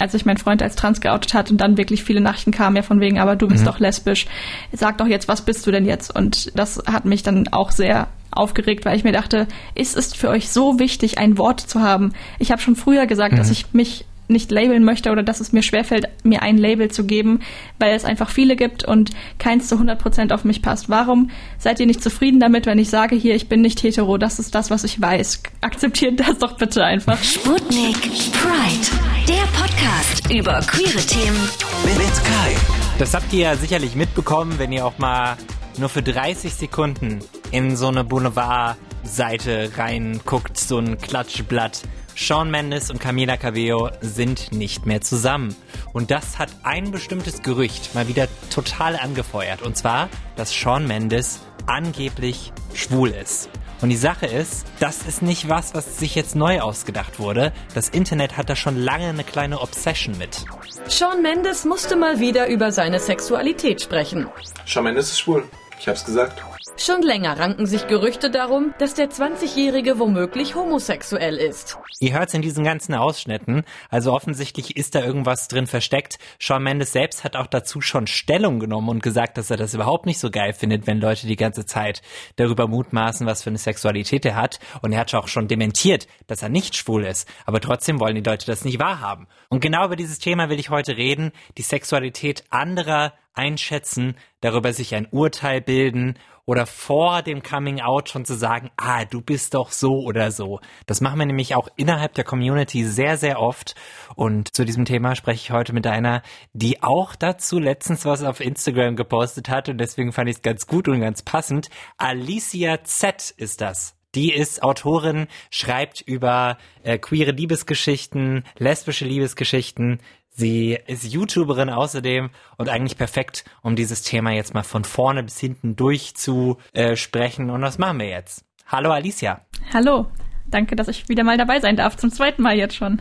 als sich mein Freund als trans geoutet hat und dann wirklich viele Nachrichten kamen ja von wegen, aber du bist mhm. doch lesbisch. Sag doch jetzt, was bist du denn jetzt? Und das hat mich dann auch sehr aufgeregt, weil ich mir dachte, ist es für euch so wichtig, ein Wort zu haben? Ich habe schon früher gesagt, mhm. dass ich mich nicht labeln möchte oder dass es mir schwerfällt, mir ein Label zu geben, weil es einfach viele gibt und keins zu 100% auf mich passt. Warum seid ihr nicht zufrieden damit, wenn ich sage hier, ich bin nicht hetero, das ist das, was ich weiß? Akzeptiert das doch bitte einfach. Sputnik Pride, der Podcast über queere Themen mit Kai. Das habt ihr ja sicherlich mitbekommen, wenn ihr auch mal nur für 30 Sekunden in so eine Boulevard-Seite reinguckt, so ein Klatschblatt Sean Mendes und Camila Cabello sind nicht mehr zusammen. Und das hat ein bestimmtes Gerücht mal wieder total angefeuert. Und zwar, dass Sean Mendes angeblich schwul ist. Und die Sache ist, das ist nicht was, was sich jetzt neu ausgedacht wurde. Das Internet hat da schon lange eine kleine Obsession mit. Sean Mendes musste mal wieder über seine Sexualität sprechen. Sean Mendes ist schwul. Ich hab's gesagt. Schon länger ranken sich Gerüchte darum, dass der 20-Jährige womöglich homosexuell ist. Ihr hört's in diesen ganzen Ausschnitten, also offensichtlich ist da irgendwas drin versteckt. Shawn Mendes selbst hat auch dazu schon Stellung genommen und gesagt, dass er das überhaupt nicht so geil findet, wenn Leute die ganze Zeit darüber mutmaßen, was für eine Sexualität er hat. Und er hat auch schon dementiert, dass er nicht schwul ist. Aber trotzdem wollen die Leute das nicht wahrhaben. Und genau über dieses Thema will ich heute reden. Die Sexualität anderer einschätzen, darüber sich ein Urteil bilden oder vor dem Coming Out schon zu sagen, ah, du bist doch so oder so. Das machen wir nämlich auch innerhalb der Community sehr, sehr oft. Und zu diesem Thema spreche ich heute mit einer, die auch dazu letztens was auf Instagram gepostet hat und deswegen fand ich es ganz gut und ganz passend. Alicia Z ist das. Die ist Autorin, schreibt über äh, queere Liebesgeschichten, lesbische Liebesgeschichten, Sie ist YouTuberin außerdem und eigentlich perfekt, um dieses Thema jetzt mal von vorne bis hinten durchzusprechen. Und was machen wir jetzt? Hallo Alicia. Hallo. Danke, dass ich wieder mal dabei sein darf. Zum zweiten Mal jetzt schon.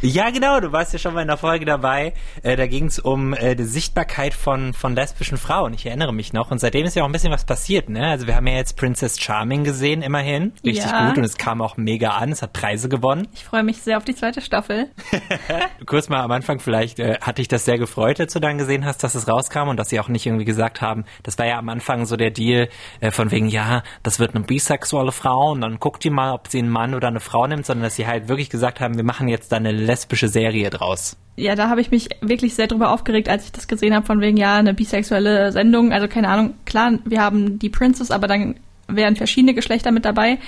Ja, genau, du warst ja schon mal in der Folge dabei. Äh, da ging es um äh, die Sichtbarkeit von, von lesbischen Frauen. Ich erinnere mich noch. Und seitdem ist ja auch ein bisschen was passiert, ne? Also wir haben ja jetzt Princess Charming gesehen, immerhin. Richtig ja. gut. Und es kam auch mega an. Es hat Preise gewonnen. Ich freue mich sehr auf die zweite Staffel. Kurz mal am Anfang vielleicht, äh, hat dich das sehr gefreut, als du dann gesehen hast, dass es rauskam und dass sie auch nicht irgendwie gesagt haben, das war ja am Anfang so der Deal äh, von wegen, ja, das wird eine bisexuelle Frau und dann guckt die mal, ob sie einen Mann oder eine Frau nimmt, sondern dass sie halt wirklich gesagt haben, wir machen jetzt da eine lesbische Serie draus. Ja, da habe ich mich wirklich sehr drüber aufgeregt, als ich das gesehen habe, von wegen, ja, eine bisexuelle Sendung. Also keine Ahnung, klar, wir haben die Princess, aber dann wären verschiedene Geschlechter mit dabei.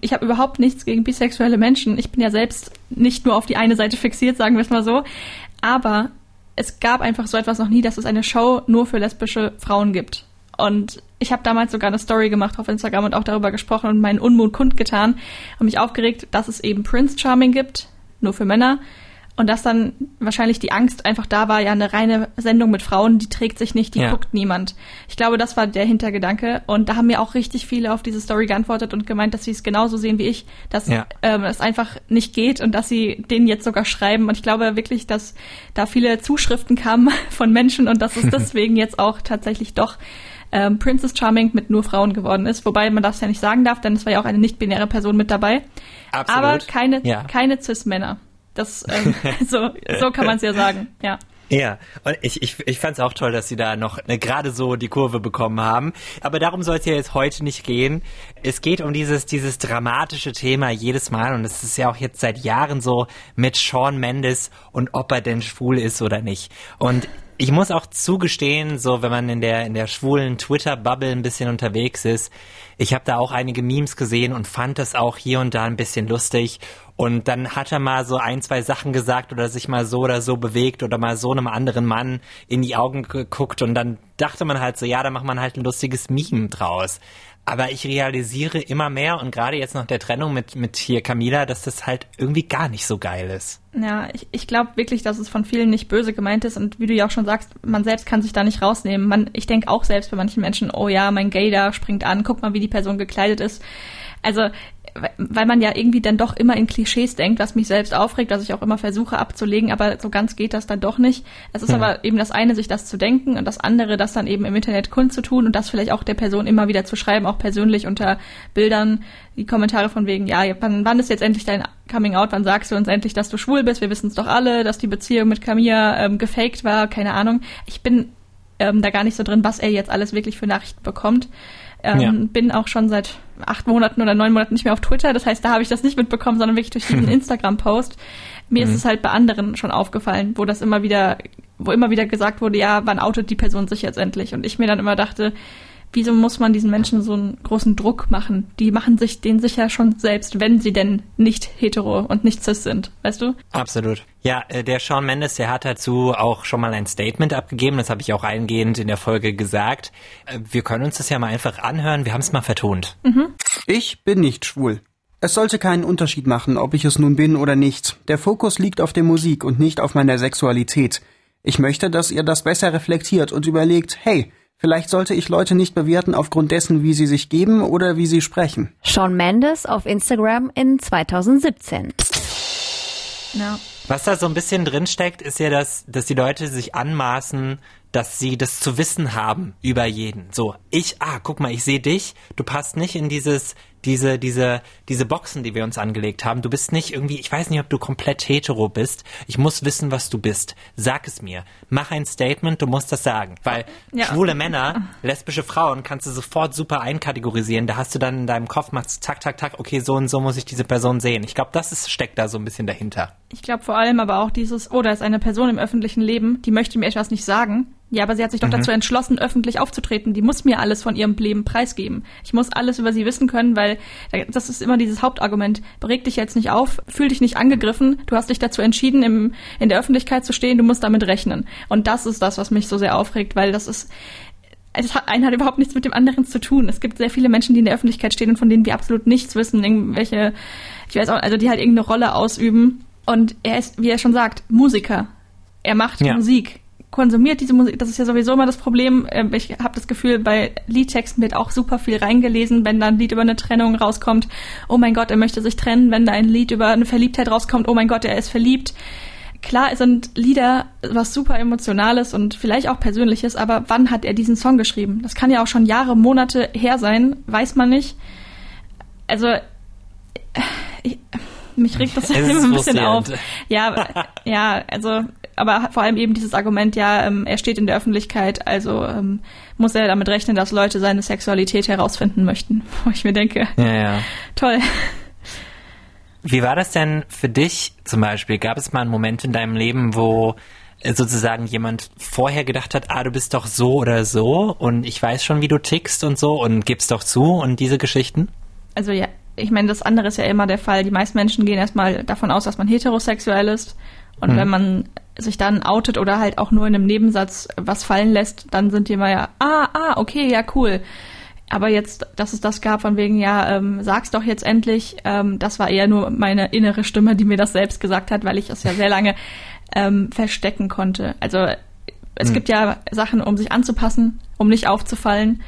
Ich habe überhaupt nichts gegen bisexuelle Menschen. Ich bin ja selbst nicht nur auf die eine Seite fixiert, sagen wir es mal so. Aber es gab einfach so etwas noch nie, dass es eine Show nur für lesbische Frauen gibt. Und ich habe damals sogar eine Story gemacht auf Instagram und auch darüber gesprochen und meinen Unmut kundgetan und mich aufgeregt, dass es eben Prince Charming gibt, nur für Männer. Und dass dann wahrscheinlich die Angst einfach da war, ja, eine reine Sendung mit Frauen, die trägt sich nicht, die ja. guckt niemand. Ich glaube, das war der Hintergedanke. Und da haben mir auch richtig viele auf diese Story geantwortet und gemeint, dass sie es genauso sehen wie ich, dass ja. ähm, es einfach nicht geht und dass sie denen jetzt sogar schreiben. Und ich glaube wirklich, dass da viele Zuschriften kamen von Menschen und dass es deswegen jetzt auch tatsächlich doch ähm, Princess Charming mit nur Frauen geworden ist. Wobei man das ja nicht sagen darf, denn es war ja auch eine nicht-binäre Person mit dabei. Absolut. Aber keine, ja. keine Cis-Männer. Das, ähm, so, so kann man es ja sagen, ja. Ja, und ich, ich, ich fand es auch toll, dass sie da noch ne, gerade so die Kurve bekommen haben. Aber darum soll es ja jetzt heute nicht gehen. Es geht um dieses, dieses dramatische Thema jedes Mal und es ist ja auch jetzt seit Jahren so mit Sean Mendes und ob er denn schwul ist oder nicht. Und ich muss auch zugestehen, so wenn man in der in der schwulen Twitter-Bubble ein bisschen unterwegs ist, ich habe da auch einige Memes gesehen und fand das auch hier und da ein bisschen lustig. Und dann hat er mal so ein, zwei Sachen gesagt oder sich mal so oder so bewegt oder mal so einem anderen Mann in die Augen geguckt und dann dachte man halt so, ja, da macht man halt ein lustiges Meme draus. Aber ich realisiere immer mehr und gerade jetzt nach der Trennung mit, mit hier Camila, dass das halt irgendwie gar nicht so geil ist. Ja, ich, ich glaube wirklich, dass es von vielen nicht böse gemeint ist und wie du ja auch schon sagst, man selbst kann sich da nicht rausnehmen. Man, ich denke auch selbst bei manchen Menschen, oh ja, mein Gay da springt an, guck mal, wie die Person gekleidet ist. Also weil man ja irgendwie dann doch immer in Klischees denkt, was mich selbst aufregt, was ich auch immer versuche abzulegen, aber so ganz geht das dann doch nicht. Es ist hm. aber eben das eine, sich das zu denken und das andere, das dann eben im Internet kundzutun und das vielleicht auch der Person immer wieder zu schreiben, auch persönlich unter Bildern, die Kommentare von wegen, ja, wann, wann ist jetzt endlich dein Coming Out, wann sagst du uns endlich, dass du schwul bist? Wir wissen es doch alle, dass die Beziehung mit Camilla ähm, gefaked war, keine Ahnung. Ich bin ähm, da gar nicht so drin, was er jetzt alles wirklich für Nachrichten bekommt. Ähm, ja. Bin auch schon seit acht Monaten oder neun Monaten nicht mehr auf Twitter. Das heißt, da habe ich das nicht mitbekommen, sondern wirklich durch diesen Instagram-Post. Mir mhm. ist es halt bei anderen schon aufgefallen, wo das immer wieder, wo immer wieder gesagt wurde, ja, wann outet die Person sich jetzt endlich? Und ich mir dann immer dachte, wieso muss man diesen Menschen so einen großen Druck machen? Die machen sich den sicher schon selbst, wenn sie denn nicht hetero und nicht cis sind, weißt du? Absolut. Ja, äh, der Sean Mendes, der hat dazu auch schon mal ein Statement abgegeben, das habe ich auch eingehend in der Folge gesagt. Äh, wir können uns das ja mal einfach anhören, wir haben es mal vertont. Mhm. Ich bin nicht schwul. Es sollte keinen Unterschied machen, ob ich es nun bin oder nicht. Der Fokus liegt auf der Musik und nicht auf meiner Sexualität. Ich möchte, dass ihr das besser reflektiert und überlegt, hey, Vielleicht sollte ich Leute nicht bewerten aufgrund dessen, wie sie sich geben oder wie sie sprechen. Sean Mendes auf Instagram in 2017. Ja. Was da so ein bisschen drinsteckt, ist ja, dass, dass die Leute sich anmaßen, dass sie das zu wissen haben über jeden. So, ich, ah, guck mal, ich sehe dich, du passt nicht in dieses, diese, diese, diese Boxen, die wir uns angelegt haben. Du bist nicht irgendwie, ich weiß nicht, ob du komplett hetero bist. Ich muss wissen, was du bist. Sag es mir. Mach ein Statement, du musst das sagen. Weil ja. schwule Männer, lesbische Frauen kannst du sofort super einkategorisieren. Da hast du dann in deinem Kopf, machst tak, tak, tak, okay, so und so muss ich diese Person sehen. Ich glaube, das ist, steckt da so ein bisschen dahinter. Ich glaube vor allem aber auch dieses, oh, da ist eine Person im öffentlichen Leben, die möchte mir etwas nicht sagen. Ja, aber sie hat sich doch mhm. dazu entschlossen, öffentlich aufzutreten. Die muss mir alles von ihrem Leben preisgeben. Ich muss alles über sie wissen können, weil das ist immer dieses Hauptargument. Bereg dich jetzt nicht auf, fühl dich nicht angegriffen. Du hast dich dazu entschieden, im, in der Öffentlichkeit zu stehen. Du musst damit rechnen. Und das ist das, was mich so sehr aufregt, weil das ist, es hat, einen hat überhaupt nichts mit dem anderen zu tun. Es gibt sehr viele Menschen, die in der Öffentlichkeit stehen und von denen wir absolut nichts wissen, irgendwelche, ich weiß auch, also die halt irgendeine Rolle ausüben. Und er ist, wie er schon sagt, Musiker. Er macht ja. Musik konsumiert diese Musik. Das ist ja sowieso immer das Problem. Ähm, ich habe das Gefühl, bei Liedtexten wird auch super viel reingelesen, wenn da ein Lied über eine Trennung rauskommt. Oh mein Gott, er möchte sich trennen. Wenn da ein Lied über eine Verliebtheit rauskommt, oh mein Gott, er ist verliebt. Klar sind Lieder was super Emotionales und vielleicht auch Persönliches, aber wann hat er diesen Song geschrieben? Das kann ja auch schon Jahre, Monate her sein, weiß man nicht. Also, ich, mich regt das immer ein bisschen auf. Ja, ja, also aber vor allem eben dieses Argument, ja, ähm, er steht in der Öffentlichkeit, also ähm, muss er damit rechnen, dass Leute seine Sexualität herausfinden möchten. Wo ich mir denke, ja, ja. toll. Wie war das denn für dich zum Beispiel? Gab es mal einen Moment in deinem Leben, wo äh, sozusagen jemand vorher gedacht hat, ah, du bist doch so oder so und ich weiß schon, wie du tickst und so und gibst doch zu und diese Geschichten? Also ja, ich meine, das andere ist ja immer der Fall. Die meisten Menschen gehen erstmal davon aus, dass man heterosexuell ist. Und mhm. wenn man sich dann outet oder halt auch nur in einem Nebensatz was fallen lässt, dann sind die immer ja, ah, ah, okay, ja, cool. Aber jetzt, dass es das gab, von wegen, ja, ähm, sag's doch jetzt endlich, ähm, das war eher nur meine innere Stimme, die mir das selbst gesagt hat, weil ich es ja sehr lange ähm, verstecken konnte. Also es mhm. gibt ja Sachen, um sich anzupassen, um nicht aufzufallen.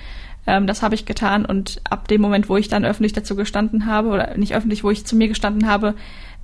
Ähm, das habe ich getan und ab dem Moment, wo ich dann öffentlich dazu gestanden habe, oder nicht öffentlich, wo ich zu mir gestanden habe,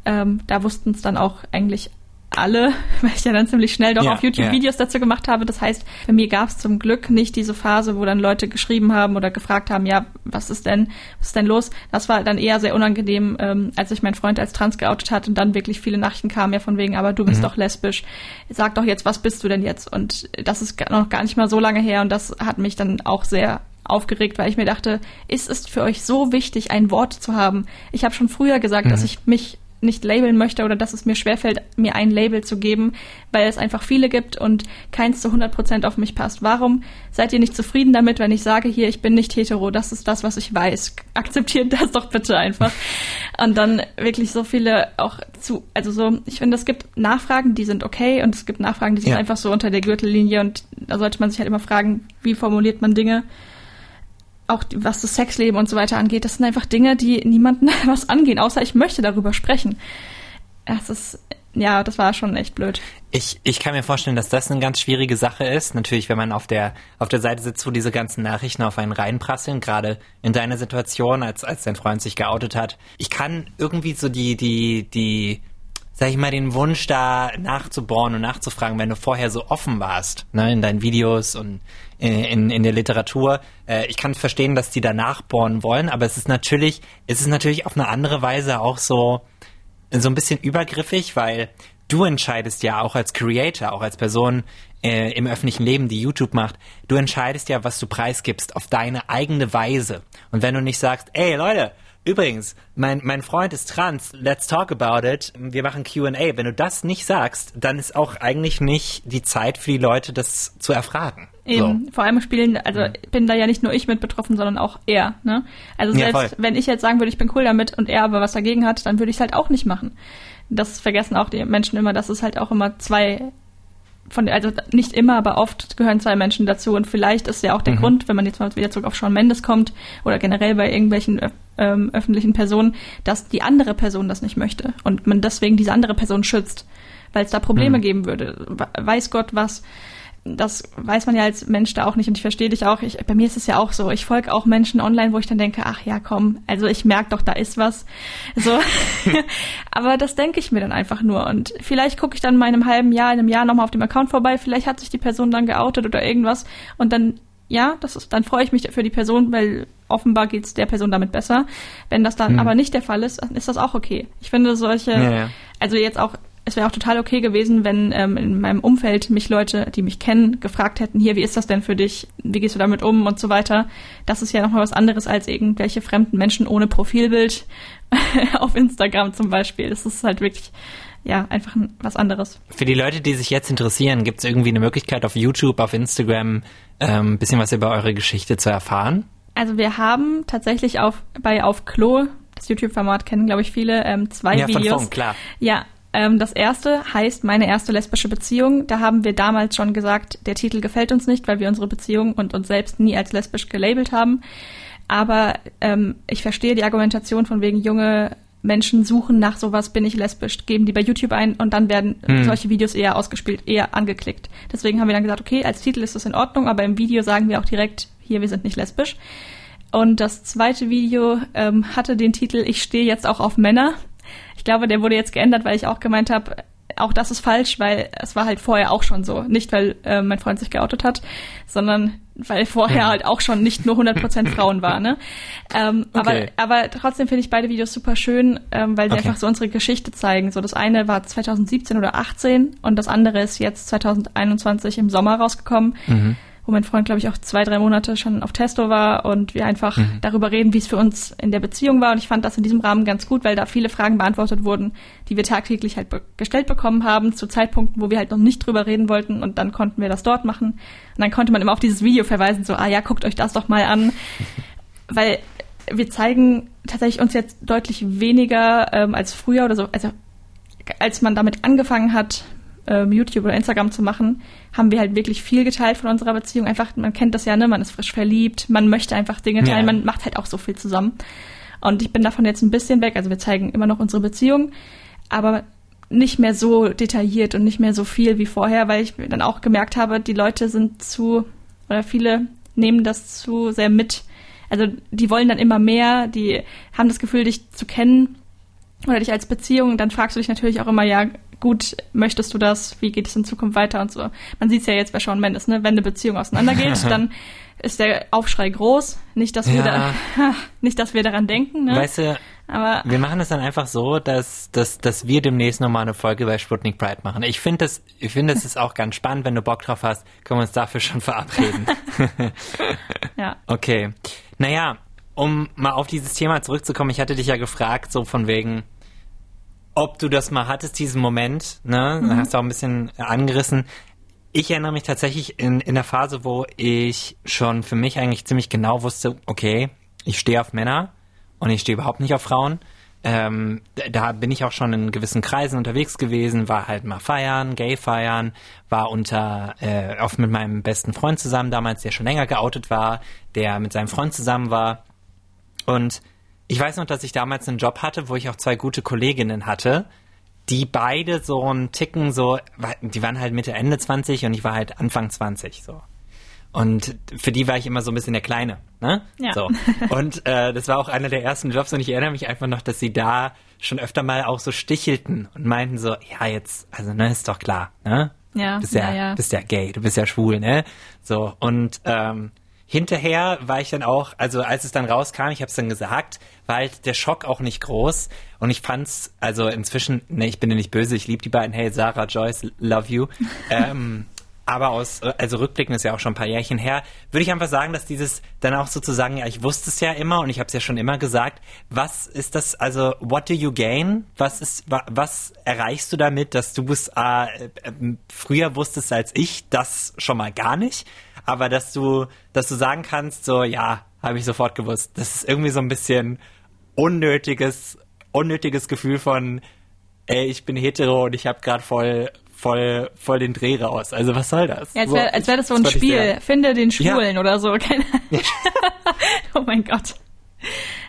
ähm, da wussten es dann auch eigentlich alle, weil ich ja dann ziemlich schnell doch ja, auf YouTube ja. Videos dazu gemacht habe. Das heißt, bei mir gab es zum Glück nicht diese Phase, wo dann Leute geschrieben haben oder gefragt haben, ja, was ist denn, was ist denn los? Das war dann eher sehr unangenehm, ähm, als ich meinen Freund als trans geoutet hat und dann wirklich viele Nachrichten kamen ja von wegen, aber du bist mhm. doch lesbisch. Sag doch jetzt, was bist du denn jetzt? Und das ist noch gar nicht mal so lange her und das hat mich dann auch sehr aufgeregt, weil ich mir dachte, ist es für euch so wichtig, ein Wort zu haben? Ich habe schon früher gesagt, mhm. dass ich mich nicht labeln möchte oder dass es mir schwerfällt, mir ein Label zu geben, weil es einfach viele gibt und keins zu 100 Prozent auf mich passt. Warum seid ihr nicht zufrieden damit, wenn ich sage, hier, ich bin nicht hetero, das ist das, was ich weiß. Akzeptiert das doch bitte einfach. Und dann wirklich so viele auch zu, also so, ich finde, es gibt Nachfragen, die sind okay und es gibt Nachfragen, die sind ja. einfach so unter der Gürtellinie und da sollte man sich halt immer fragen, wie formuliert man Dinge auch was das Sexleben und so weiter angeht, das sind einfach Dinge, die niemanden was angehen, außer ich möchte darüber sprechen. Das ist, ja, das war schon echt blöd. Ich, ich kann mir vorstellen, dass das eine ganz schwierige Sache ist. Natürlich, wenn man auf der, auf der Seite sitzt, wo diese ganzen Nachrichten auf einen reinprasseln, gerade in deiner Situation, als, als dein Freund sich geoutet hat. Ich kann irgendwie so die, die, die, sag ich mal, den Wunsch da nachzubohren und nachzufragen, wenn du vorher so offen warst, ne, in deinen Videos und in, in der Literatur. Äh, ich kann verstehen, dass die da nachbohren wollen, aber es ist natürlich, es ist natürlich auf eine andere Weise auch so, so ein bisschen übergriffig, weil du entscheidest ja auch als Creator, auch als Person äh, im öffentlichen Leben, die YouTube macht, du entscheidest ja, was du preisgibst auf deine eigene Weise. Und wenn du nicht sagst, ey Leute, Übrigens, mein, mein Freund ist trans, let's talk about it, wir machen QA. Wenn du das nicht sagst, dann ist auch eigentlich nicht die Zeit für die Leute, das zu erfragen. Eben, so. vor allem spielen, also mhm. bin da ja nicht nur ich mit betroffen, sondern auch er. Ne? Also selbst ja, wenn ich jetzt sagen würde, ich bin cool damit und er aber was dagegen hat, dann würde ich es halt auch nicht machen. Das vergessen auch die Menschen immer, dass es halt auch immer zwei von, also nicht immer, aber oft gehören zwei Menschen dazu und vielleicht ist ja auch der mhm. Grund, wenn man jetzt mal wieder zurück auf Sean Mendes kommt oder generell bei irgendwelchen ähm, öffentlichen Personen, dass die andere Person das nicht möchte und man deswegen diese andere Person schützt, weil es da Probleme mhm. geben würde. Weiß Gott was das weiß man ja als Mensch da auch nicht und ich verstehe dich auch. Ich, bei mir ist es ja auch so. Ich folge auch Menschen online, wo ich dann denke, ach ja, komm, also ich merke doch, da ist was. So, aber das denke ich mir dann einfach nur und vielleicht gucke ich dann in einem halben Jahr, in einem Jahr nochmal auf dem Account vorbei. Vielleicht hat sich die Person dann geoutet oder irgendwas und dann ja, das ist, dann freue ich mich für die Person, weil offenbar geht es der Person damit besser. Wenn das dann hm. aber nicht der Fall ist, dann ist das auch okay. Ich finde solche, ja, ja. also jetzt auch es wäre auch total okay gewesen, wenn ähm, in meinem Umfeld mich Leute, die mich kennen, gefragt hätten, hier, wie ist das denn für dich? Wie gehst du damit um und so weiter. Das ist ja nochmal was anderes als irgendwelche fremden Menschen ohne Profilbild auf Instagram zum Beispiel. Das ist halt wirklich ja, einfach was anderes. Für die Leute, die sich jetzt interessieren, gibt es irgendwie eine Möglichkeit auf YouTube, auf Instagram ein ähm, bisschen was über eure Geschichte zu erfahren? Also wir haben tatsächlich auf bei auf Klo das YouTube-Format kennen, glaube ich, viele, ähm, zwei ja, Videos. Von Funk, klar. Ja, ähm, das erste heißt Meine erste lesbische Beziehung. Da haben wir damals schon gesagt, der Titel gefällt uns nicht, weil wir unsere Beziehung und uns selbst nie als lesbisch gelabelt haben. Aber ähm, ich verstehe die Argumentation von wegen junge Menschen suchen nach sowas, bin ich lesbisch, geben die bei YouTube ein und dann werden hm. solche Videos eher ausgespielt, eher angeklickt. Deswegen haben wir dann gesagt, okay, als Titel ist das in Ordnung, aber im Video sagen wir auch direkt, hier, wir sind nicht lesbisch. Und das zweite Video ähm, hatte den Titel Ich stehe jetzt auch auf Männer. Ich glaube, der wurde jetzt geändert, weil ich auch gemeint habe, auch das ist falsch, weil es war halt vorher auch schon so. Nicht, weil äh, mein Freund sich geoutet hat, sondern weil vorher halt auch schon nicht nur 100% Frauen war. Ne? Ähm, okay. aber, aber trotzdem finde ich beide Videos super schön, ähm, weil sie okay. einfach so unsere Geschichte zeigen. So das eine war 2017 oder 18 und das andere ist jetzt 2021 im Sommer rausgekommen. Mhm wo mein Freund, glaube ich, auch zwei, drei Monate schon auf Testo war und wir einfach mhm. darüber reden, wie es für uns in der Beziehung war. Und ich fand das in diesem Rahmen ganz gut, weil da viele Fragen beantwortet wurden, die wir tagtäglich halt be gestellt bekommen haben, zu Zeitpunkten, wo wir halt noch nicht drüber reden wollten und dann konnten wir das dort machen. Und dann konnte man immer auf dieses Video verweisen, so, ah ja, guckt euch das doch mal an. weil wir zeigen tatsächlich uns jetzt deutlich weniger ähm, als früher oder so, also als man damit angefangen hat, ähm, YouTube oder Instagram zu machen, haben wir halt wirklich viel geteilt von unserer Beziehung. Einfach, man kennt das ja, ne? Man ist frisch verliebt, man möchte einfach Dinge teilen, ja. man macht halt auch so viel zusammen. Und ich bin davon jetzt ein bisschen weg. Also wir zeigen immer noch unsere Beziehung, aber nicht mehr so detailliert und nicht mehr so viel wie vorher, weil ich dann auch gemerkt habe, die Leute sind zu, oder viele nehmen das zu sehr mit. Also die wollen dann immer mehr, die haben das Gefühl, dich zu kennen oder dich als Beziehung. Dann fragst du dich natürlich auch immer, ja, gut, möchtest du das, wie geht es in Zukunft weiter und so. Man sieht es ja jetzt bei Sean Mendes, ne? wenn eine Beziehung auseinandergeht, dann ist der Aufschrei groß. Nicht, dass wir, ja. da, nicht, dass wir daran denken. Ne? Weißt du, aber wir machen es dann einfach so, dass, dass, dass wir demnächst nochmal eine Folge bei Sputnik Pride machen. Ich finde das, ich finde es ist auch ganz spannend, wenn du Bock drauf hast, können wir uns dafür schon verabreden. ja. Okay. Naja, um mal auf dieses Thema zurückzukommen, ich hatte dich ja gefragt, so von wegen, ob du das mal hattest, diesen Moment, ne? Mhm. hast du auch ein bisschen angerissen. Ich erinnere mich tatsächlich in, in der Phase, wo ich schon für mich eigentlich ziemlich genau wusste, okay, ich stehe auf Männer und ich stehe überhaupt nicht auf Frauen. Ähm, da bin ich auch schon in gewissen Kreisen unterwegs gewesen, war halt mal feiern, Gay feiern, war unter äh, oft mit meinem besten Freund zusammen damals, der schon länger geoutet war, der mit seinem Freund zusammen war und ich weiß noch, dass ich damals einen Job hatte, wo ich auch zwei gute Kolleginnen hatte, die beide so einen Ticken so, die waren halt Mitte, Ende 20 und ich war halt Anfang 20 so. Und für die war ich immer so ein bisschen der Kleine, ne? Ja. So. Und äh, das war auch einer der ersten Jobs und ich erinnere mich einfach noch, dass sie da schon öfter mal auch so stichelten und meinten so, ja jetzt, also ne, ist doch klar, ne? Ja. Bist ja, ja, ja. bist ja gay, du bist ja schwul, ne? So und ähm, hinterher war ich dann auch, also als es dann rauskam, ich habe es dann gesagt, war halt der Schock auch nicht groß. Und ich fand's, also inzwischen, ne, ich bin ja nicht böse, ich liebe die beiden, hey Sarah, Joyce, love you. ähm, aber aus, also rückblickend ist ja auch schon ein paar Jährchen her, würde ich einfach sagen, dass dieses dann auch sozusagen, ja, ich wusste es ja immer und ich habe es ja schon immer gesagt, was ist das, also what do you gain? Was ist, was erreichst du damit, dass du es äh, äh, früher wusstest als ich, das schon mal gar nicht, aber dass du, dass du sagen kannst, so, ja, habe ich sofort gewusst. Das ist irgendwie so ein bisschen unnötiges, unnötiges Gefühl von, ey, ich bin hetero und ich habe gerade voll voll, voll den Dreh raus. Also was soll das? Ja, als wäre wär das so ein Spiel. Finde den Schwulen ja. oder so. Keine oh mein Gott.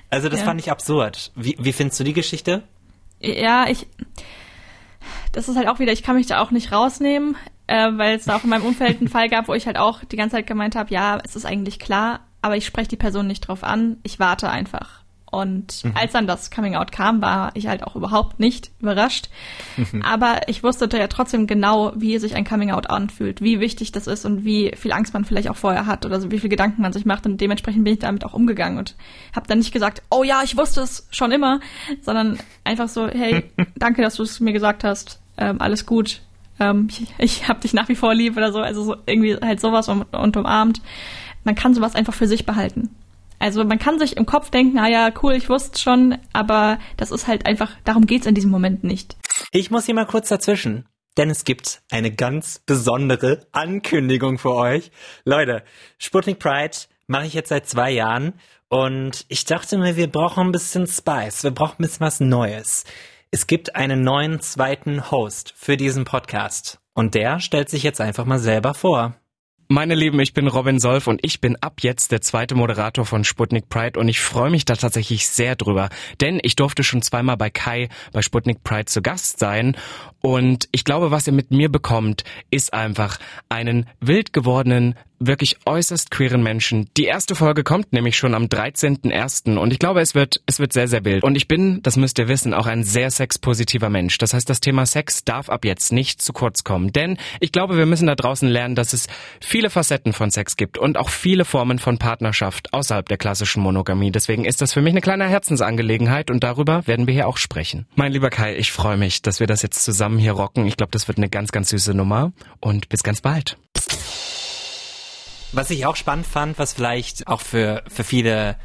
Also das ja. fand ich absurd. Wie, wie findest du die Geschichte? Ja, ich. Das ist halt auch wieder, ich kann mich da auch nicht rausnehmen, äh, weil es da auch in meinem Umfeld einen Fall gab, wo ich halt auch die ganze Zeit gemeint habe, ja, es ist eigentlich klar, aber ich spreche die Person nicht drauf an, ich warte einfach. Und mhm. als dann das Coming Out kam, war ich halt auch überhaupt nicht überrascht. Mhm. Aber ich wusste ja trotzdem genau, wie sich ein Coming Out anfühlt, wie wichtig das ist und wie viel Angst man vielleicht auch vorher hat oder so, wie viel Gedanken man sich macht. Und dementsprechend bin ich damit auch umgegangen und habe dann nicht gesagt, oh ja, ich wusste es schon immer, sondern einfach so, hey, danke, dass du es mir gesagt hast, ähm, alles gut. Ähm, ich ich habe dich nach wie vor lieb oder so. Also so, irgendwie halt sowas und, und umarmt. Man kann sowas einfach für sich behalten. Also man kann sich im Kopf denken, naja, cool, ich wusste schon, aber das ist halt einfach, darum geht's in diesem Moment nicht. Ich muss hier mal kurz dazwischen. Denn es gibt eine ganz besondere Ankündigung für euch. Leute, Sputnik Pride mache ich jetzt seit zwei Jahren und ich dachte mir, wir brauchen ein bisschen Spice, wir brauchen ein bisschen was Neues. Es gibt einen neuen zweiten Host für diesen Podcast. Und der stellt sich jetzt einfach mal selber vor. Meine Lieben, ich bin Robin Solf und ich bin ab jetzt der zweite Moderator von Sputnik Pride und ich freue mich da tatsächlich sehr drüber, denn ich durfte schon zweimal bei Kai bei Sputnik Pride zu Gast sein. Und ich glaube, was ihr mit mir bekommt, ist einfach einen wild gewordenen, wirklich äußerst queeren Menschen. Die erste Folge kommt nämlich schon am 13.01. und ich glaube, es wird, es wird sehr, sehr wild. Und ich bin, das müsst ihr wissen, auch ein sehr sexpositiver Mensch. Das heißt, das Thema Sex darf ab jetzt nicht zu kurz kommen. Denn ich glaube, wir müssen da draußen lernen, dass es viele Facetten von Sex gibt und auch viele Formen von Partnerschaft außerhalb der klassischen Monogamie. Deswegen ist das für mich eine kleine Herzensangelegenheit und darüber werden wir hier auch sprechen. Mein lieber Kai, ich freue mich, dass wir das jetzt zusammen hier rocken. Ich glaube, das wird eine ganz, ganz süße Nummer und bis ganz bald. Was ich auch spannend fand, was vielleicht auch für, für viele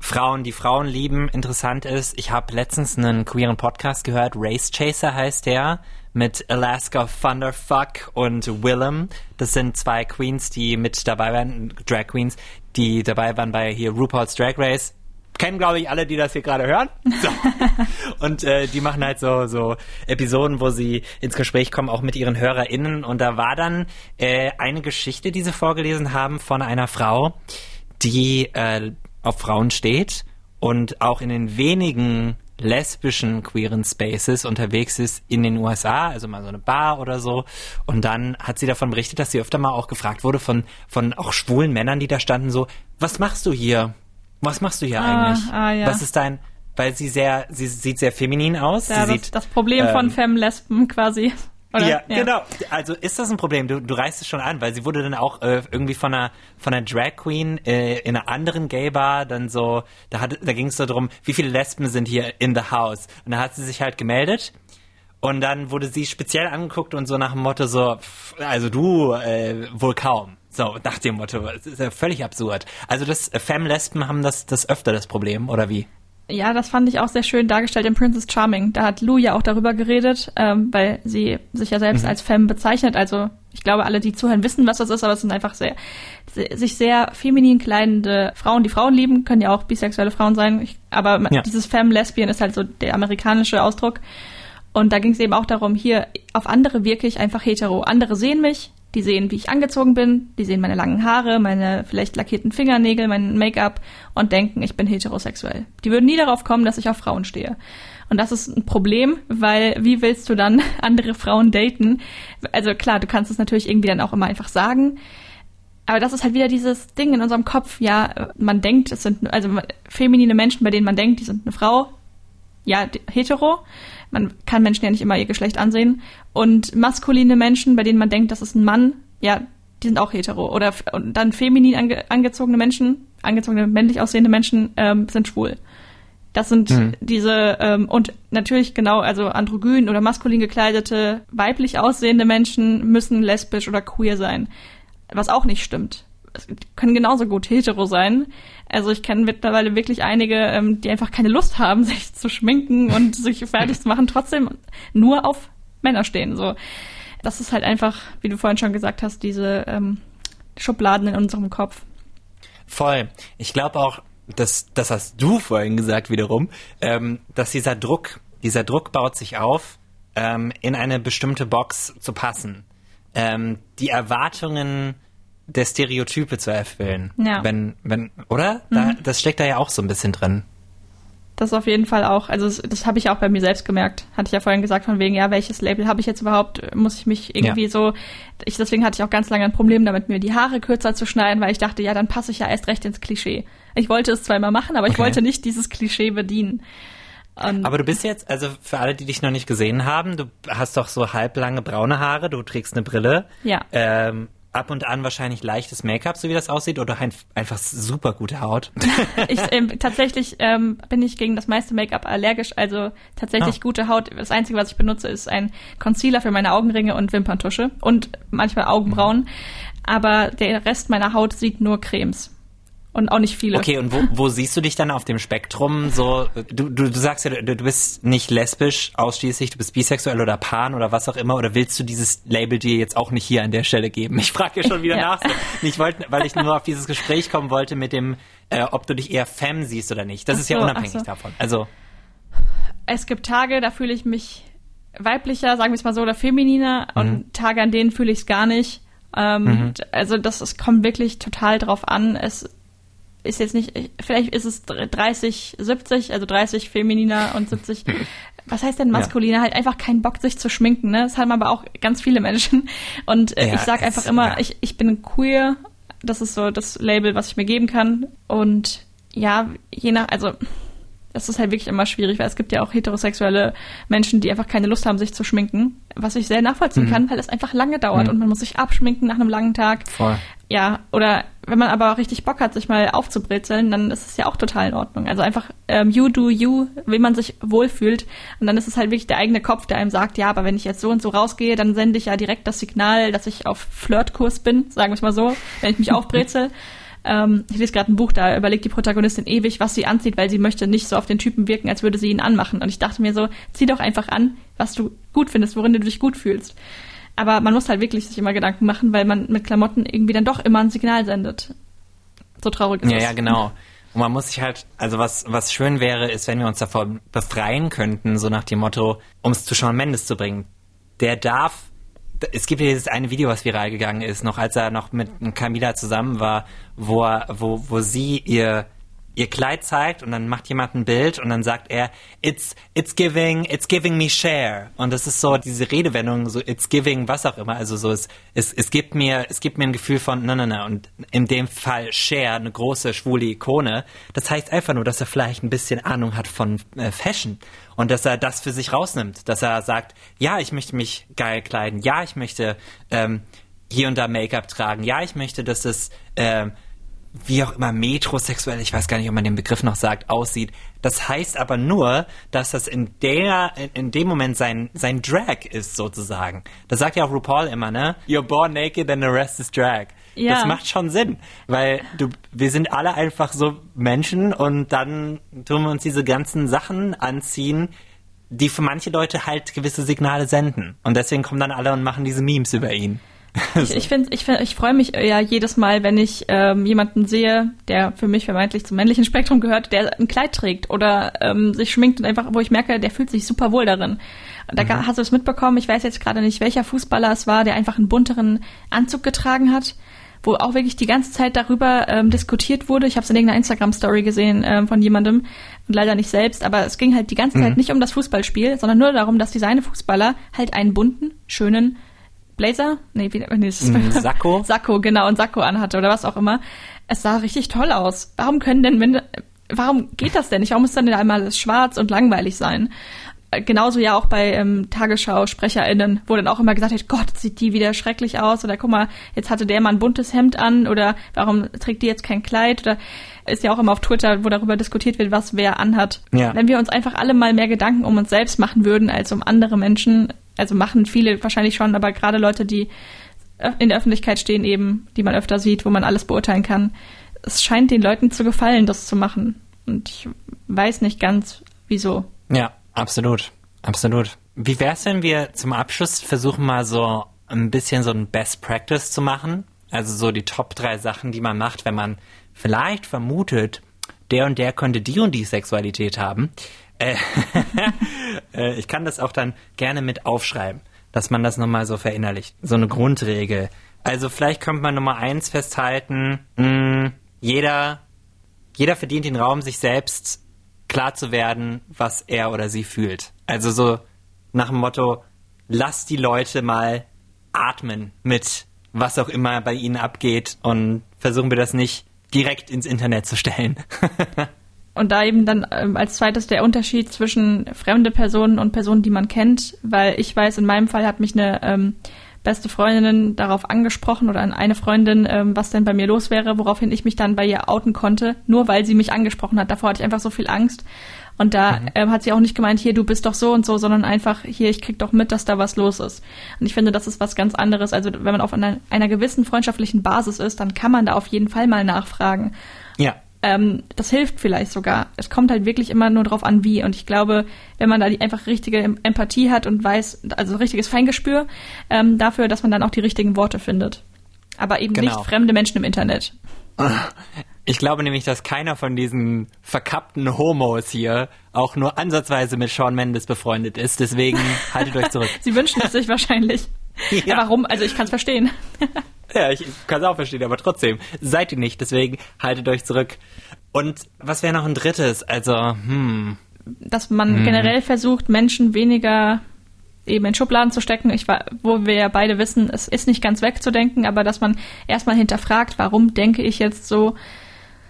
Frauen, die Frauen lieben, interessant ist, ich habe letztens einen queeren Podcast gehört, Race Chaser heißt der, mit Alaska Thunderfuck und Willem. Das sind zwei Queens, die mit dabei waren, Drag Queens, die dabei waren bei hier RuPaul's Drag Race kennen, glaube ich, alle, die das hier gerade hören. So. und äh, die machen halt so, so Episoden, wo sie ins Gespräch kommen, auch mit ihren HörerInnen. Und da war dann äh, eine Geschichte, die sie vorgelesen haben von einer Frau, die äh, auf Frauen steht und auch in den wenigen lesbischen queeren Spaces unterwegs ist in den USA, also mal so eine Bar oder so. Und dann hat sie davon berichtet, dass sie öfter mal auch gefragt wurde von, von auch schwulen Männern, die da standen, so, was machst du hier? Was machst du hier ah, eigentlich? Ah, ja. Was ist dein, weil sie sehr, sie sieht sehr feminin aus. Ja, sie das, sieht, das Problem ähm, von Femme-Lesben quasi. Oder? Ja, ja, genau. Also ist das ein Problem? Du, du reißt es schon an, weil sie wurde dann auch äh, irgendwie von einer von einer Drag Queen äh, in einer anderen Gay Bar dann so, da hat, da ging es so darum, wie viele Lesben sind hier in the house und da hat sie sich halt gemeldet und dann wurde sie speziell angeguckt und so nach dem Motto so, also du äh, wohl kaum. So, nach dem Motto. Das ist ja völlig absurd. Also das äh, Femme-Lesben haben das, das öfter das Problem, oder wie? Ja, das fand ich auch sehr schön dargestellt in Princess Charming. Da hat Lou ja auch darüber geredet, ähm, weil sie sich ja selbst mhm. als Femme bezeichnet. Also ich glaube, alle, die zuhören, wissen, was das ist, aber es sind einfach sehr, sehr sich sehr feminin kleidende Frauen, die Frauen lieben, können ja auch bisexuelle Frauen sein. Ich, aber ja. dieses Femme-Lesbian ist halt so der amerikanische Ausdruck. Und da ging es eben auch darum, hier auf andere wirklich einfach hetero. Andere sehen mich, die sehen, wie ich angezogen bin, die sehen meine langen Haare, meine vielleicht lackierten Fingernägel, mein Make-up und denken, ich bin heterosexuell. Die würden nie darauf kommen, dass ich auf Frauen stehe. Und das ist ein Problem, weil wie willst du dann andere Frauen daten? Also klar, du kannst es natürlich irgendwie dann auch immer einfach sagen. Aber das ist halt wieder dieses Ding in unserem Kopf. Ja, man denkt, es sind also feminine Menschen, bei denen man denkt, die sind eine Frau. Ja, hetero man kann Menschen ja nicht immer ihr Geschlecht ansehen. Und maskuline Menschen, bei denen man denkt, das ist ein Mann, ja, die sind auch hetero. Oder und dann feminin ange, angezogene Menschen, angezogene männlich aussehende Menschen ähm, sind schwul. Das sind mhm. diese, ähm, und natürlich genau, also androgyn oder maskulin gekleidete, weiblich aussehende Menschen müssen lesbisch oder queer sein. Was auch nicht stimmt. Es können genauso gut hetero sein. Also ich kenne mittlerweile wirklich einige, ähm, die einfach keine Lust haben, sich zu schminken und sich fertig zu machen, trotzdem nur auf Männer stehen. So, das ist halt einfach, wie du vorhin schon gesagt hast, diese ähm, Schubladen in unserem Kopf. Voll. Ich glaube auch, das, das hast du vorhin gesagt wiederum, ähm, dass dieser Druck, dieser Druck baut sich auf, ähm, in eine bestimmte Box zu passen. Ähm, die Erwartungen der Stereotype zu erfüllen. Ja. Wenn, wenn, oder? Da, mhm. Das steckt da ja auch so ein bisschen drin. Das auf jeden Fall auch. Also das, das habe ich auch bei mir selbst gemerkt. Hatte ich ja vorhin gesagt, von wegen, ja, welches Label habe ich jetzt überhaupt? Muss ich mich irgendwie ja. so. Ich, deswegen hatte ich auch ganz lange ein Problem damit, mir die Haare kürzer zu schneiden, weil ich dachte, ja, dann passe ich ja erst recht ins Klischee. Ich wollte es zweimal machen, aber ich okay. wollte nicht dieses Klischee bedienen. Und aber du bist jetzt, also für alle, die dich noch nicht gesehen haben, du hast doch so halblange braune Haare, du trägst eine Brille. Ja. Ähm, ab und an wahrscheinlich leichtes Make-up, so wie das aussieht, oder ein, einfach super gute Haut? ich, ähm, tatsächlich ähm, bin ich gegen das meiste Make-up allergisch, also tatsächlich oh. gute Haut. Das Einzige, was ich benutze, ist ein Concealer für meine Augenringe und Wimperntusche und manchmal Augenbrauen. Mhm. Aber der Rest meiner Haut sieht nur Cremes und auch nicht viele. Okay, und wo, wo siehst du dich dann auf dem Spektrum? So, du, du, du sagst ja, du, du bist nicht lesbisch ausschließlich, du bist bisexuell oder pan oder was auch immer, oder willst du dieses Label dir jetzt auch nicht hier an der Stelle geben? Ich frage ja schon wieder ja. nach, so. ich wollte, weil ich nur auf dieses Gespräch kommen wollte mit dem, äh, ob du dich eher femme siehst oder nicht. Das ach ist ja unabhängig so. davon. Also es gibt Tage, da fühle ich mich weiblicher, sagen wir es mal so, oder femininer, mhm. und Tage, an denen fühle ich es gar nicht. Ähm, mhm. Also das, es kommt wirklich total drauf an. Es ist jetzt nicht, vielleicht ist es 30, 70, also 30 femininer und 70, was heißt denn maskuliner? Ja. Halt einfach keinen Bock, sich zu schminken, ne? Das haben aber auch ganz viele Menschen. Und äh, ja, ich sag einfach immer, ja. ich, ich bin queer. Das ist so das Label, was ich mir geben kann. Und ja, je nach, also das ist halt wirklich immer schwierig, weil es gibt ja auch heterosexuelle Menschen, die einfach keine Lust haben, sich zu schminken, was ich sehr nachvollziehen mhm. kann, weil es einfach lange dauert mhm. und man muss sich abschminken nach einem langen Tag. Voll. Ja, oder wenn man aber richtig Bock hat, sich mal aufzubrezeln, dann ist es ja auch total in Ordnung. Also einfach ähm, you do you, wie man sich wohlfühlt. Und dann ist es halt wirklich der eigene Kopf, der einem sagt, ja, aber wenn ich jetzt so und so rausgehe, dann sende ich ja direkt das Signal, dass ich auf Flirtkurs bin, sagen wir es mal so, wenn ich mich aufbrezel. Ähm, ich lese gerade ein Buch, da überlegt die Protagonistin ewig, was sie anzieht, weil sie möchte nicht so auf den Typen wirken, als würde sie ihn anmachen. Und ich dachte mir so, zieh doch einfach an, was du gut findest, worin du dich gut fühlst. Aber man muss halt wirklich sich immer Gedanken machen, weil man mit Klamotten irgendwie dann doch immer ein Signal sendet. So traurig ist Ja, es. ja, genau. Und man muss sich halt, also was, was schön wäre, ist, wenn wir uns davor befreien könnten, so nach dem Motto, um es zu Sean Mendes zu bringen. Der darf es gibt ja dieses eine Video, was viral gegangen ist, noch als er noch mit Camila zusammen war, wo, er, wo, wo sie ihr ihr Kleid zeigt und dann macht jemand ein Bild und dann sagt er, it's, it's giving, it's giving me share. Und das ist so diese Redewendung, so it's giving, was auch immer. Also so, es, es, es gibt mir, es gibt mir ein Gefühl von, na, na, na. Und in dem Fall share, eine große schwule Ikone. Das heißt einfach nur, dass er vielleicht ein bisschen Ahnung hat von äh, Fashion und dass er das für sich rausnimmt. Dass er sagt, ja, ich möchte mich geil kleiden. Ja, ich möchte, ähm, hier und da Make-up tragen. Ja, ich möchte, dass es, ähm, wie auch immer metrosexuell, ich weiß gar nicht, ob man den Begriff noch sagt, aussieht. Das heißt aber nur, dass das in der, in, dem Moment sein, sein Drag ist sozusagen. Das sagt ja auch RuPaul immer, ne? You're born naked and the rest is drag. Ja. Das macht schon Sinn, weil du, wir sind alle einfach so Menschen und dann tun wir uns diese ganzen Sachen anziehen, die für manche Leute halt gewisse Signale senden. Und deswegen kommen dann alle und machen diese Memes über ihn. Ich, ich ich, ich freue mich ja jedes Mal, wenn ich ähm, jemanden sehe, der für mich vermeintlich zum männlichen Spektrum gehört, der ein Kleid trägt oder ähm, sich schminkt und einfach, wo ich merke, der fühlt sich super wohl darin. Da mhm. hast du es mitbekommen, ich weiß jetzt gerade nicht, welcher Fußballer es war, der einfach einen bunteren Anzug getragen hat, wo auch wirklich die ganze Zeit darüber ähm, diskutiert wurde. Ich habe es in irgendeiner Instagram-Story gesehen ähm, von jemandem und leider nicht selbst, aber es ging halt die ganze Zeit mhm. nicht um das Fußballspiel, sondern nur darum, dass die seine Fußballer halt einen bunten, schönen Blazer? Nee, wie, nee das ist mm, Sakko? Sakko, genau, und Sakko anhatte oder was auch immer. Es sah richtig toll aus. Warum können denn Minde warum geht das denn nicht? Warum muss dann einmal schwarz und langweilig sein? äh, genauso ja auch bei ähm, Tagesschau-SprecherInnen, wo dann auch immer gesagt wird, Gott, sieht die wieder schrecklich aus oder guck mal, jetzt hatte der mal ein buntes Hemd an oder warum trägt die jetzt kein Kleid oder ist ja auch immer auf Twitter, wo darüber diskutiert wird, was wer anhat. Ja. Wenn wir uns einfach alle mal mehr Gedanken um uns selbst machen würden als um andere Menschen, also machen viele wahrscheinlich schon, aber gerade Leute, die in der Öffentlichkeit stehen eben, die man öfter sieht, wo man alles beurteilen kann. Es scheint den Leuten zu gefallen, das zu machen. Und ich weiß nicht ganz, wieso. Ja, absolut. Absolut. Wie wär's, wenn wir zum Abschluss versuchen mal so ein bisschen so ein Best Practice zu machen? Also so die Top drei Sachen, die man macht, wenn man vielleicht vermutet, der und der könnte die und die Sexualität haben. Äh, ich kann das auch dann gerne mit aufschreiben, dass man das nochmal so verinnerlicht. So eine Grundregel. Also vielleicht könnte man Nummer eins festhalten, mh, jeder, jeder verdient den Raum, sich selbst klar zu werden, was er oder sie fühlt. Also so nach dem Motto, lass die Leute mal atmen mit was auch immer bei ihnen abgeht und versuchen wir das nicht direkt ins Internet zu stellen. und da eben dann ähm, als zweites der Unterschied zwischen fremde Personen und Personen, die man kennt, weil ich weiß, in meinem Fall hat mich eine ähm, beste Freundin darauf angesprochen oder an eine Freundin, ähm, was denn bei mir los wäre, woraufhin ich mich dann bei ihr outen konnte, nur weil sie mich angesprochen hat. Davor hatte ich einfach so viel Angst. Und da mhm. ähm, hat sie auch nicht gemeint, hier, du bist doch so und so, sondern einfach, hier, ich krieg doch mit, dass da was los ist. Und ich finde, das ist was ganz anderes. Also wenn man auf einer, einer gewissen freundschaftlichen Basis ist, dann kann man da auf jeden Fall mal nachfragen. Ja. Ähm, das hilft vielleicht sogar. Es kommt halt wirklich immer nur drauf an, wie. Und ich glaube, wenn man da die einfach richtige Empathie hat und weiß, also richtiges Feingespür ähm, dafür, dass man dann auch die richtigen Worte findet. Aber eben genau. nicht fremde Menschen im Internet. Ich glaube nämlich, dass keiner von diesen verkappten Homos hier auch nur ansatzweise mit Sean Mendes befreundet ist. Deswegen haltet euch zurück. Sie wünschen es sich wahrscheinlich. Ja. warum? Also ich kann es verstehen. ja, ich kann es auch verstehen, aber trotzdem seid ihr nicht. Deswegen haltet euch zurück. Und was wäre noch ein drittes? Also, hm. Dass man hm. generell versucht, Menschen weniger eben in Schubladen zu stecken. Ich war, wo wir ja beide wissen, es ist nicht ganz wegzudenken, aber dass man erstmal hinterfragt, warum denke ich jetzt so?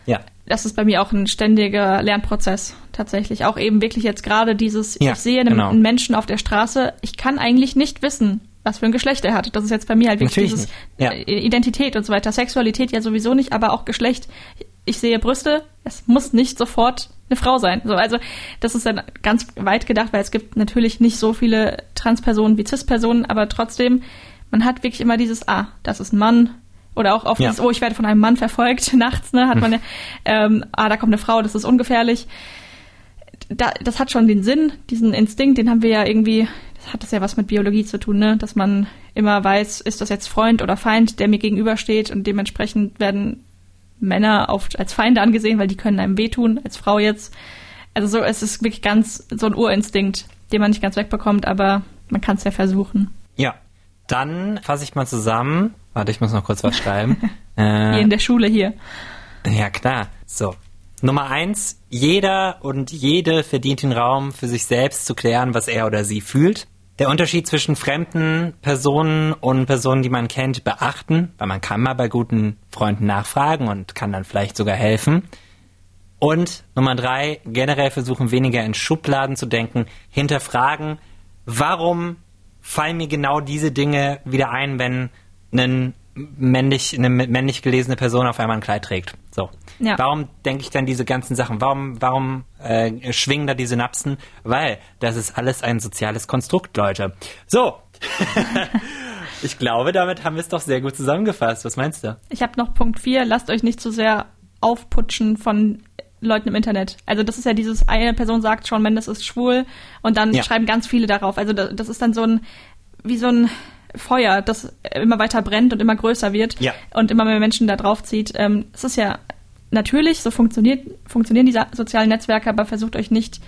Ja. Das ist bei mir auch ein ständiger Lernprozess tatsächlich. Auch eben wirklich jetzt gerade dieses, ja, ich sehe einen, genau. einen Menschen auf der Straße, ich kann eigentlich nicht wissen, was für ein Geschlecht er hat. Das ist jetzt bei mir halt wirklich Natürlich dieses ja. Identität und so weiter. Sexualität ja sowieso nicht, aber auch Geschlecht. Ich sehe Brüste, es muss nicht sofort eine Frau sein. So, also das ist dann ganz weit gedacht, weil es gibt natürlich nicht so viele Transpersonen wie Cis-Personen, aber trotzdem, man hat wirklich immer dieses, ah, das ist ein Mann, oder auch auf ja. dieses, oh, ich werde von einem Mann verfolgt nachts, ne, hat man ähm, ah, da kommt eine Frau, das ist ungefährlich. Da, das hat schon den Sinn, diesen Instinkt, den haben wir ja irgendwie, hat das ja was mit Biologie zu tun, ne, dass man immer weiß, ist das jetzt Freund oder Feind, der mir gegenübersteht und dementsprechend werden Männer oft als Feinde angesehen, weil die können einem wehtun, als Frau jetzt. Also so, es ist wirklich ganz so ein Urinstinkt, den man nicht ganz wegbekommt, aber man kann es ja versuchen. Ja, dann fasse ich mal zusammen. Warte, ich muss noch kurz was schreiben. äh, hier in der Schule hier. Ja, klar. So. Nummer eins, jeder und jede verdient den Raum, für sich selbst zu klären, was er oder sie fühlt. Der Unterschied zwischen fremden Personen und Personen, die man kennt, beachten, weil man kann mal bei guten Freunden nachfragen und kann dann vielleicht sogar helfen. Und Nummer drei, generell versuchen weniger in Schubladen zu denken, hinterfragen, warum fallen mir genau diese Dinge wieder ein, wenn einen männlich, eine männlich gelesene Person auf einmal ein Kleid trägt. So. Ja. Warum denke ich dann diese ganzen Sachen? Warum, warum äh, schwingen da die Synapsen? Weil das ist alles ein soziales Konstrukt, Leute. So. ich glaube, damit haben wir es doch sehr gut zusammengefasst. Was meinst du? Ich habe noch Punkt 4. Lasst euch nicht zu sehr aufputschen von Leuten im Internet. Also das ist ja dieses, eine Person sagt, Sean Mendes ist schwul und dann ja. schreiben ganz viele darauf. Also das ist dann so ein, wie so ein Feuer, das immer weiter brennt und immer größer wird ja. und immer mehr Menschen da drauf zieht. Ähm, es ist ja natürlich, so funktioniert, funktionieren die sozialen Netzwerke, aber versucht euch nicht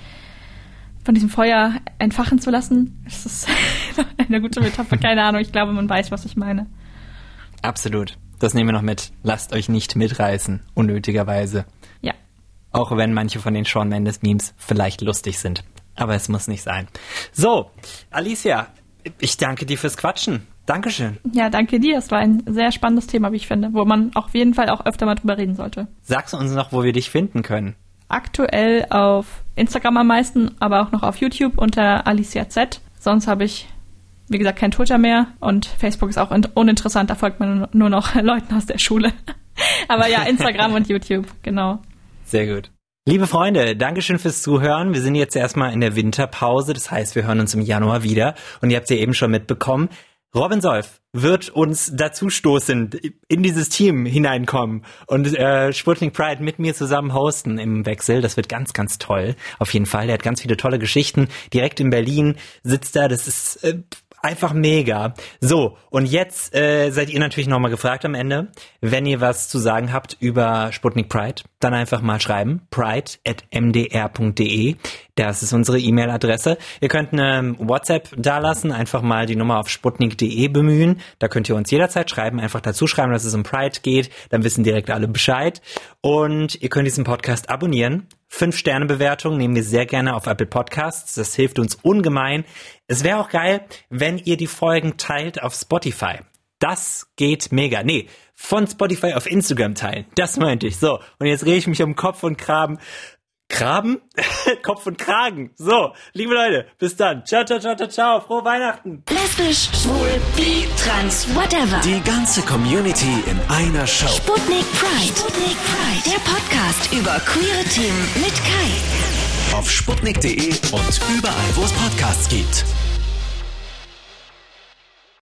von diesem Feuer entfachen zu lassen. Das ist eine gute Metapher, keine Ahnung. Ich glaube, man weiß, was ich meine. Absolut. Das nehmen wir noch mit. Lasst euch nicht mitreißen, unnötigerweise. Ja. Auch wenn manche von den Sean Mendes Memes vielleicht lustig sind. Aber es muss nicht sein. So, Alicia, ich danke dir fürs Quatschen. Dankeschön. Ja, danke dir. Es war ein sehr spannendes Thema, wie ich finde, wo man auf jeden Fall auch öfter mal drüber reden sollte. Sagst du uns noch, wo wir dich finden können? aktuell auf Instagram am meisten, aber auch noch auf YouTube unter Alicia Z. Sonst habe ich, wie gesagt, kein Twitter mehr und Facebook ist auch uninteressant, da folgt man nur noch Leuten aus der Schule. aber ja, Instagram und YouTube, genau. Sehr gut. Liebe Freunde, Dankeschön fürs Zuhören. Wir sind jetzt erstmal in der Winterpause, das heißt, wir hören uns im Januar wieder. Und ihr habt es ja eben schon mitbekommen. Robin Solf wird uns dazu stoßen, in dieses Team hineinkommen und äh, Sputnik Pride mit mir zusammen hosten im Wechsel. Das wird ganz, ganz toll. Auf jeden Fall. Er hat ganz viele tolle Geschichten. Direkt in Berlin sitzt er. Das ist äh, Einfach mega. So, und jetzt äh, seid ihr natürlich nochmal gefragt am Ende. Wenn ihr was zu sagen habt über Sputnik Pride, dann einfach mal schreiben. pride.mdr.de. Das ist unsere E-Mail-Adresse. Ihr könnt eine WhatsApp dalassen, einfach mal die Nummer auf sputnik.de bemühen. Da könnt ihr uns jederzeit schreiben, einfach dazu schreiben, dass es um Pride geht. Dann wissen direkt alle Bescheid. Und ihr könnt diesen Podcast abonnieren. Fünf Sterne Bewertung nehmen wir sehr gerne auf Apple Podcasts. Das hilft uns ungemein. Es wäre auch geil, wenn ihr die Folgen teilt auf Spotify. Das geht mega. Nee, von Spotify auf Instagram teilen. Das meinte ich. So. Und jetzt rede ich mich um Kopf und Kragen. Kraben? Kopf und Kragen. So, liebe Leute, bis dann. Ciao, ciao, ciao, ciao, ciao. Frohe Weihnachten. Lesbisch, schwul, bi, trans, whatever. Die ganze Community in einer Show. Sputnik Pride. Sputnik Pride. Der Podcast über queere Themen mit Kai. Auf sputnik.de und überall, wo es Podcasts gibt.